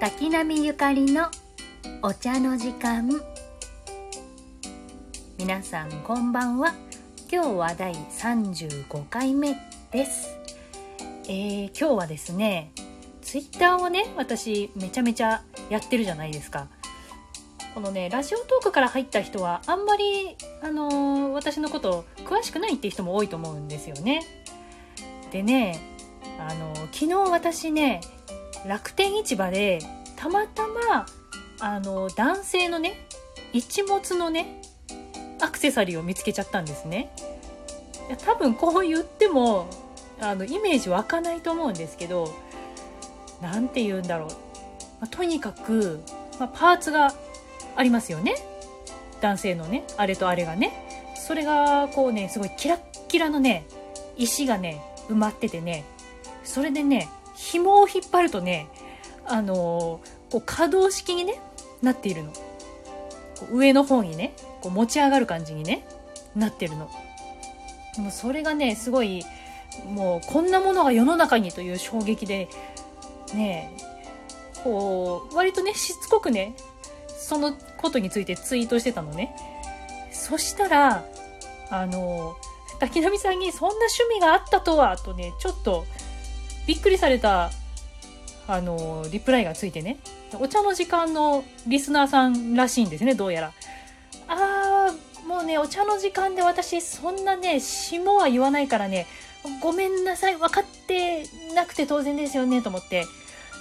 滝波ゆかりのお茶の時間。皆さんこんばんは。今日は第35回目です。えー、今日はですねツイッターをね私めちゃめちゃやってるじゃないですか。このねラジオトークから入った人はあんまりあのー、私のこと詳しくないって人も多いと思うんですよね。でねあの、昨日私ね楽天市場でたまたまあの男性のね一物のねアクセサリーを見つけちゃったんですね。多分こう言ってもあのイメージ湧かないと思うんですけど何て言うんだろう、まあ、とにかく、まあ、パーツがありますよね。男性のねあれとあれがね。それがこうねすごいキラッキラのね石がね埋まっててね。それでね紐を引っ張るとねあの、こう可動式にねなっているの。上の方にねこう持ち上がる感じにねなってるの。もうそれがねすごいもうこんなものが世の中にという衝撃でねこう割とねしつこくねそのことについてツイートしてたのね。そしたらあの滝波さんにそんな趣味があったとはとねちょっとびっくりされたあのリプライがついてね。お茶の時間のリスナーさんらしいんですねどうやら。あーもうねお茶の時間で私そんなね下は言わないからね。ごめんなさい分かってなくて当然ですよねと思って。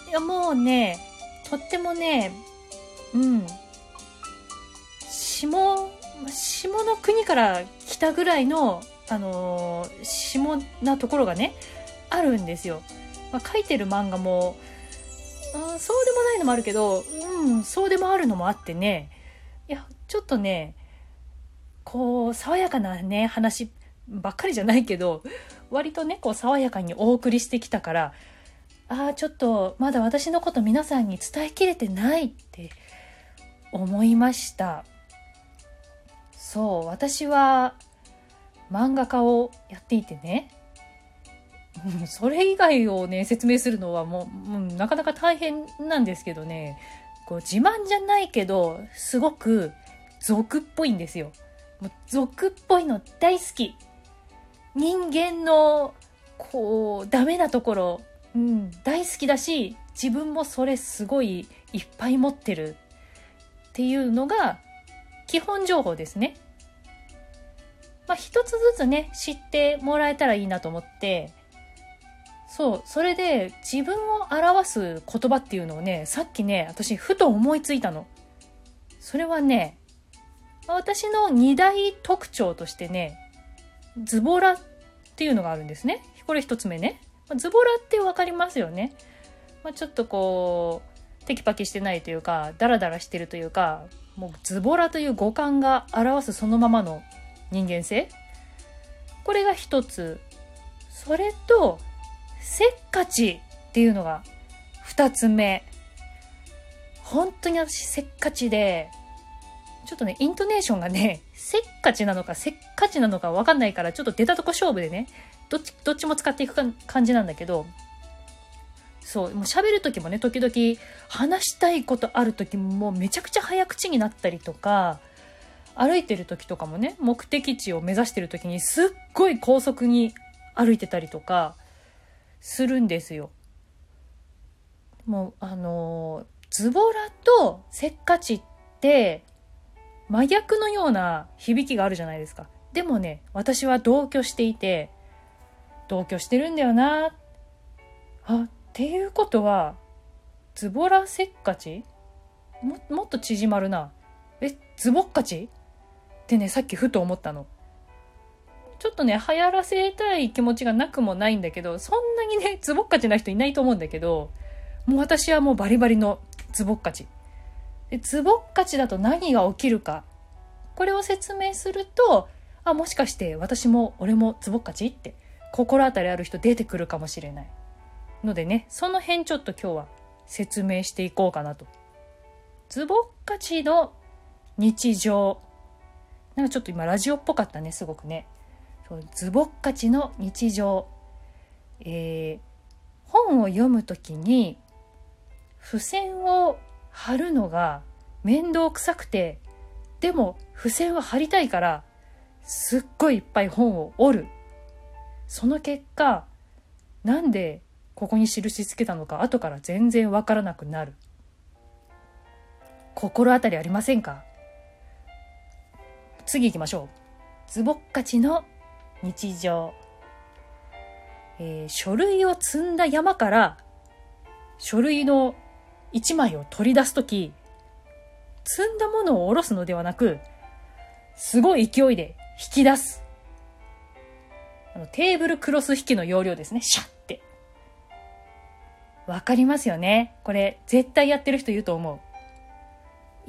いやもうねとってもねうん。下下の国から来たぐらいのあのー、下なところがねあるんですよ、まあ、書いてる漫画も、うん、そうでもないのもあるけどうんそうでもあるのもあってね。いやちょっとねこう爽やかなね話ばっかりじゃないけど割とねこう爽やかにお送りしてきたからああちょっとまだ私のこと皆さんに伝えきれてないって思いました。そう私は漫画家をやっていてね。それ以外をね説明するのはもう、うん、なかなか大変なんですけどねこう自慢じゃないけどすごく俗っぽいんですよ。もう俗っぽいの大好き。人間のこうダメなところ、うん、大好きだし自分もそれすごいいっぱい持ってるっていうのが基本情報ですね。まあ一つずつね知ってもらえたらいいなと思ってそうそれで自分を表す言葉っていうのをねさっきね私ふと思いついたの。それはね私の二大特徴としてねズボラっていうのがあるんですね。これ一つ目ね。ズボラって分かりますよね、まあ、ちょっとこうテキパキしてないというかダラダラしてるというかもうズボラという五感が表すそのままの人間性。これが一つ。それとせっかちっていうのが二つ目。本当に私せっかちで、ちょっとね、イントネーションがね、せっかちなのかせっかちなのかわかんないから、ちょっと出たとこ勝負でね、どっち、どっちも使っていく感じなんだけど、そう、もう喋る時もね、時々話したいことある時ももめちゃくちゃ早口になったりとか、歩いてる時とかもね、目的地を目指してる時にすっごい高速に歩いてたりとか、するんですよ。もうあのズボラとせっかちって真逆のような響きがあるじゃないですか。でもね、私は同居していて、同居してるんだよな。あ、っていうことは、ズボラせっかち？ももっと縮まるな。え、ズボッカチってね、さっきふと思ったの。ちょっとね、流行らせたい気持ちがなくもないんだけど、そんなにね、ズボッカチな人いないと思うんだけど、もう私はもうバリバリのズボッカチ。で、ズボッカチだと何が起きるか。これを説明すると、あ、もしかして私も俺もズボッカチって心当たりある人出てくるかもしれない。のでね、その辺ちょっと今日は説明していこうかなと。ズボッカチの日常。なんかちょっと今ラジオっぽかったね、すごくね。そうズボッカチの日常、えー、本を読むときに付箋を貼るのが面倒くさくて、でも付箋は貼りたいから、すっごいいっぱい本を折る。その結果、なんでここに印つけたのか後から全然わからなくなる。心当たりありませんか？次行きましょう。ズボッカチの日常。えー、書類を積んだ山から書類の一枚を取り出すとき、積んだものを下ろすのではなく、すごい勢いで引き出す。あのテーブルクロス引きの要領ですね。シャッて。わかりますよね。これ、絶対やってる人いると思う。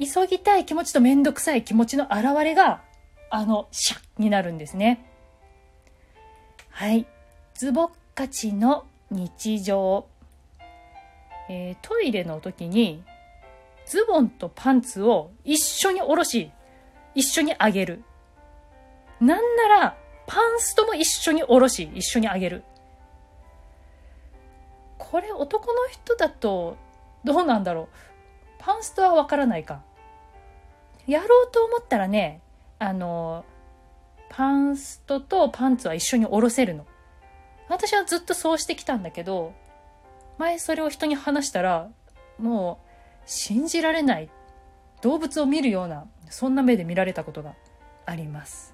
急ぎたい気持ちとめんどくさい気持ちの表れが、あの、シャッになるんですね。はい。ズボッカチの日常。えー、トイレの時に、ズボンとパンツを一緒に下ろし、一緒に上げる。なんなら、パンストも一緒に下ろし、一緒に上げる。これ男の人だと、どうなんだろう。パンストはわからないか。やろうと思ったらね、あの、パンストとパンツは一緒に下ろせるの。私はずっとそうしてきたんだけど、前それを人に話したら、もう信じられない。動物を見るような、そんな目で見られたことがあります。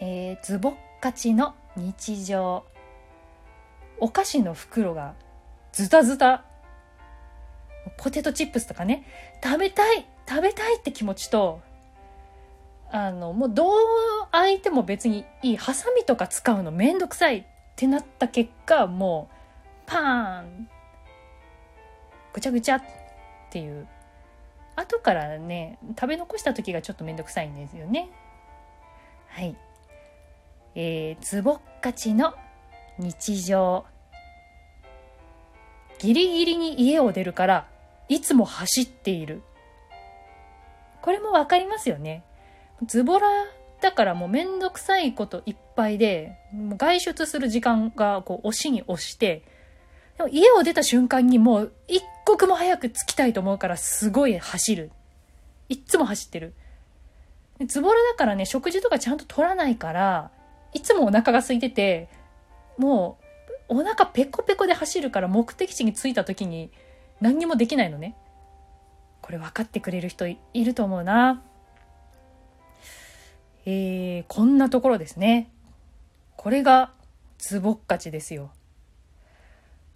えー、ズボッカチの日常。お菓子の袋がズタズタ。ポテトチップスとかね、食べたい食べたいって気持ちと、あの、もうどう相手も別にいい、ハサミとか使うのめんどくさいってなった結果、もう、パーンぐちゃぐちゃっていう。後からね、食べ残した時がちょっとめんどくさいんですよね。はい。えー、ズボッカチの日常。ギリギリに家を出るから、いつも走っている。これもわかりますよね。ズボラだからもうめんどくさいこといっぱいで、外出する時間がこう押しに押して、でも家を出た瞬間にもう一刻も早く着きたいと思うからすごい走る。いっつも走ってる。ズボラだからね、食事とかちゃんと取らないから、いつもお腹が空いてて、もうお腹ペコペコで走るから目的地に着いた時に何にもできないのね。これ分かってくれる人いると思うな。えー、こんなところですね。これがズボッカチですよ。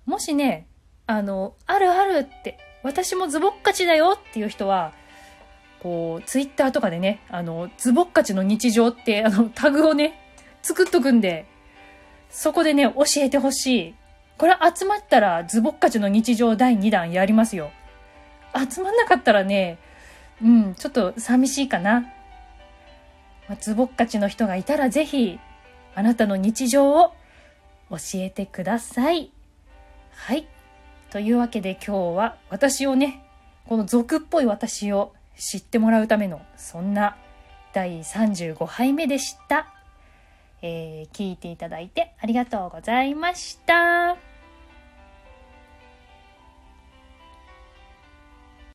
もしね、あの、あるあるって、私もズボッカチだよっていう人は、こう、ツイッターとかでね、あの、ズボッカチの日常って、あの、タグをね、作っとくんで、そこでね、教えてほしい。これ集まったら、ズボッカチの日常第2弾やりますよ。集まんなかったらね、うん、ちょっと寂しいかな。まつぼっかちの人がいたらぜひ、あなたの日常を教えてください。はい。というわけで今日は私をね、この俗っぽい私を知ってもらうための、そんな第35杯目でした。えー、聞いていただいてありがとうございました。